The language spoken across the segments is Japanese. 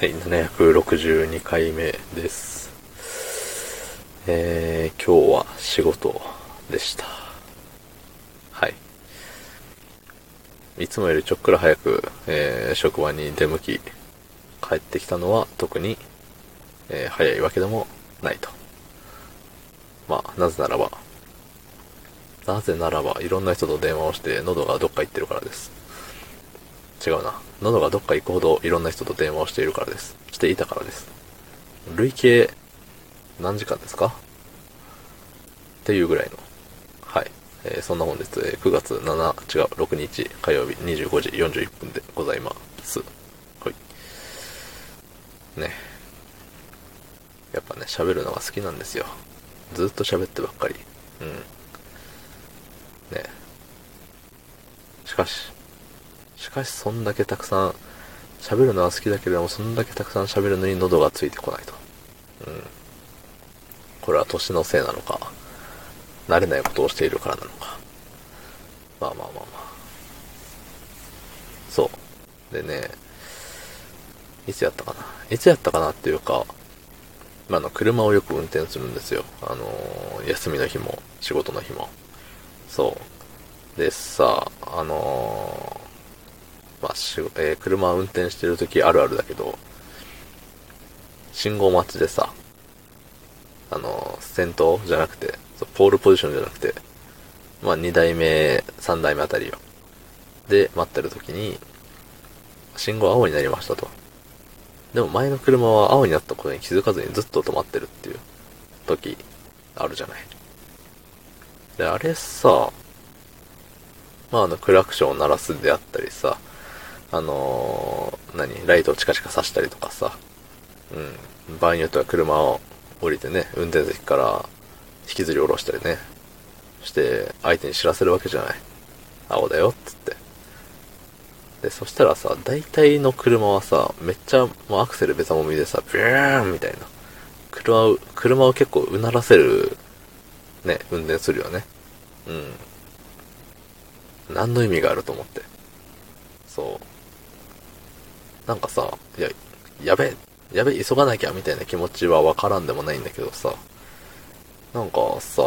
はい、762回目です。えー、今日は仕事でした。はい。いつもよりちょっくら早く、えー、職場に出向き、帰ってきたのは特に、えー早いわけでもないと。まあ、なぜならば、なぜならば、いろんな人と電話をして喉がどっか行ってるからです。違うな。喉がどっか行くほどいろんな人と電話をしているからです。していたからです。累計何時間ですか？っていうぐらいの。はい。えーそんな本日、えー9月7、違う、6日火曜日25時41分でございます。はい。ね。やっぱね、喋るのが好きなんですよ。ずっと喋ってばっかり。うん。ね。しかし、しかしそんだけたくさん喋るのは好きだけれどもそんだけたくさん喋るのに喉がついてこないと。うん。これは年のせいなのか、慣れないことをしているからなのか。まあまあまあまあ。そう。でね、いつやったかな。いつやったかなっていうか、まあ、の、車をよく運転するんですよ。あのー休みの日も、仕事の日も。そう。でさ、あのーまあ、しえー車を運転してる時あるあるだけど、信号待ちでさ、あの先頭じゃなくて、ポールポジションじゃなくて、まあ、2台目、3台目あたりよ。で、待ってる時に、信号青になりましたと。でも前の車は青になったことに気づかずにずっと止まってるっていう時あるじゃない。で、あれさ、まああのクラクションを鳴らすであったりさ、あのー何、ライトをチカチカさしたりとかさ、うん、場合によっては車を降りてね、運転席から引きずり下ろしたりね、して相手に知らせるわけじゃない。青だよ、っつって。で、そしたらさ、大体の車はさ、めっちゃもうアクセルべたもみでさ、ビューンみたいな。車を、車を結構うならせる、ね、運転するよね。うん。何の意味があると思って。そう。なんかさ、いや、やべえ、やべえ、急がなきゃみたいな気持ちはわからんでもないんだけどさ、なんかさ、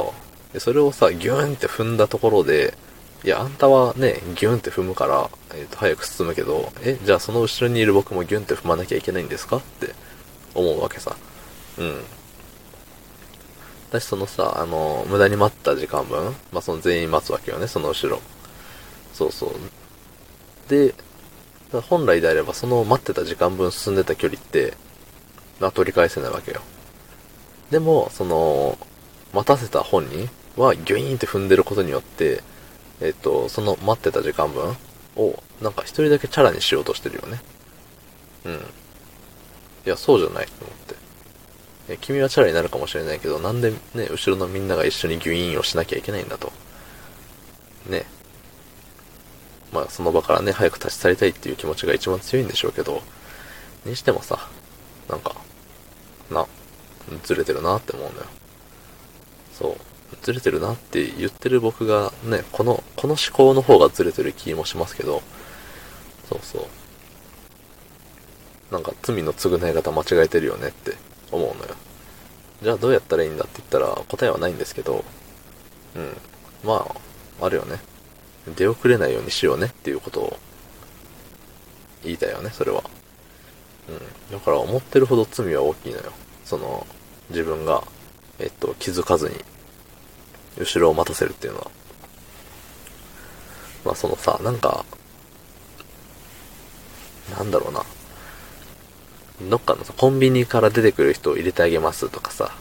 それをさ、ギューンって踏んだところで、いや、あんたはね、ギューンって踏むから、えっ、と、早く進むけど、え、じゃあその後ろにいる僕もギューンって踏まなきゃいけないんですか？って思うわけさ。うん。私そのさ、あの、無駄に待った時間分、まあ、その全員待つわけよね、その後ろ。そうそう。で、だ本来であればその待ってた時間分進んでた距離って、取り返せないわけよ。でも、その、待たせた本人はギュイーンって踏んでることによって、えっと、その待ってた時間分を、なんか一人だけチャラにしようとしてるよね。うん。いや、そうじゃないと思って。え君はチャラになるかもしれないけど、なんでね、後ろのみんなが一緒にギュイーンをしなきゃいけないんだと。ね。まあ、その場からね、早く立ち去りたいっていう気持ちが一番強いんでしょうけど、にしてもさ、なんか、な、ずれてるなって思うんだよ。そう。ずれてるなって言ってる僕がね、この、この思考の方がずれてる気もしますけど、そうそう。なんか罪の償い方間違えてるよねって思うのよ。じゃあどうやったらいいんだって言ったら答えはないんですけど、うん。まあ、あるよね。出遅れないようにしようねっていうことを言いたいよね、それは。うん。だから思ってるほど罪は大きいのよ。その、自分が、えっと、気づかずに、後ろを待たせるっていうのは。まあそのさ、なんか、なんだろうな。どっかのさ、コンビニから出てくる人を入れてあげますとかさ。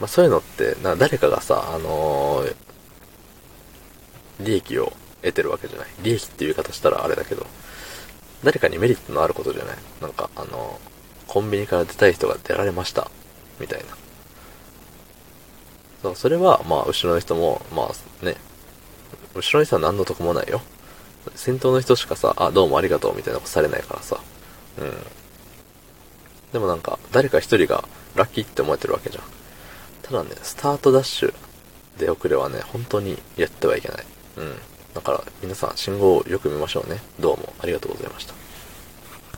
まあそういうのって、な誰かがさ、あのー利益を得てるわけじゃない。利益っていう言い方したらあれだけど、誰かにメリットのあることじゃない。なんか、あのコンビニから出たい人が出られました。みたいな。そう、それは、まあ、後ろの人も、まあ、ね、後ろの人は何の得もないよ。先頭の人しかさ、あ、どうもありがとうみたいなことされないからさ。うん。でもなんか、誰か一人がラッキーって思えてるわけじゃん。ただね、スタートダッシュ、出遅れはね、本当にやってはいけない。うん。だから、皆さん、信号をよく見ましょうね。どうもありがとうございました。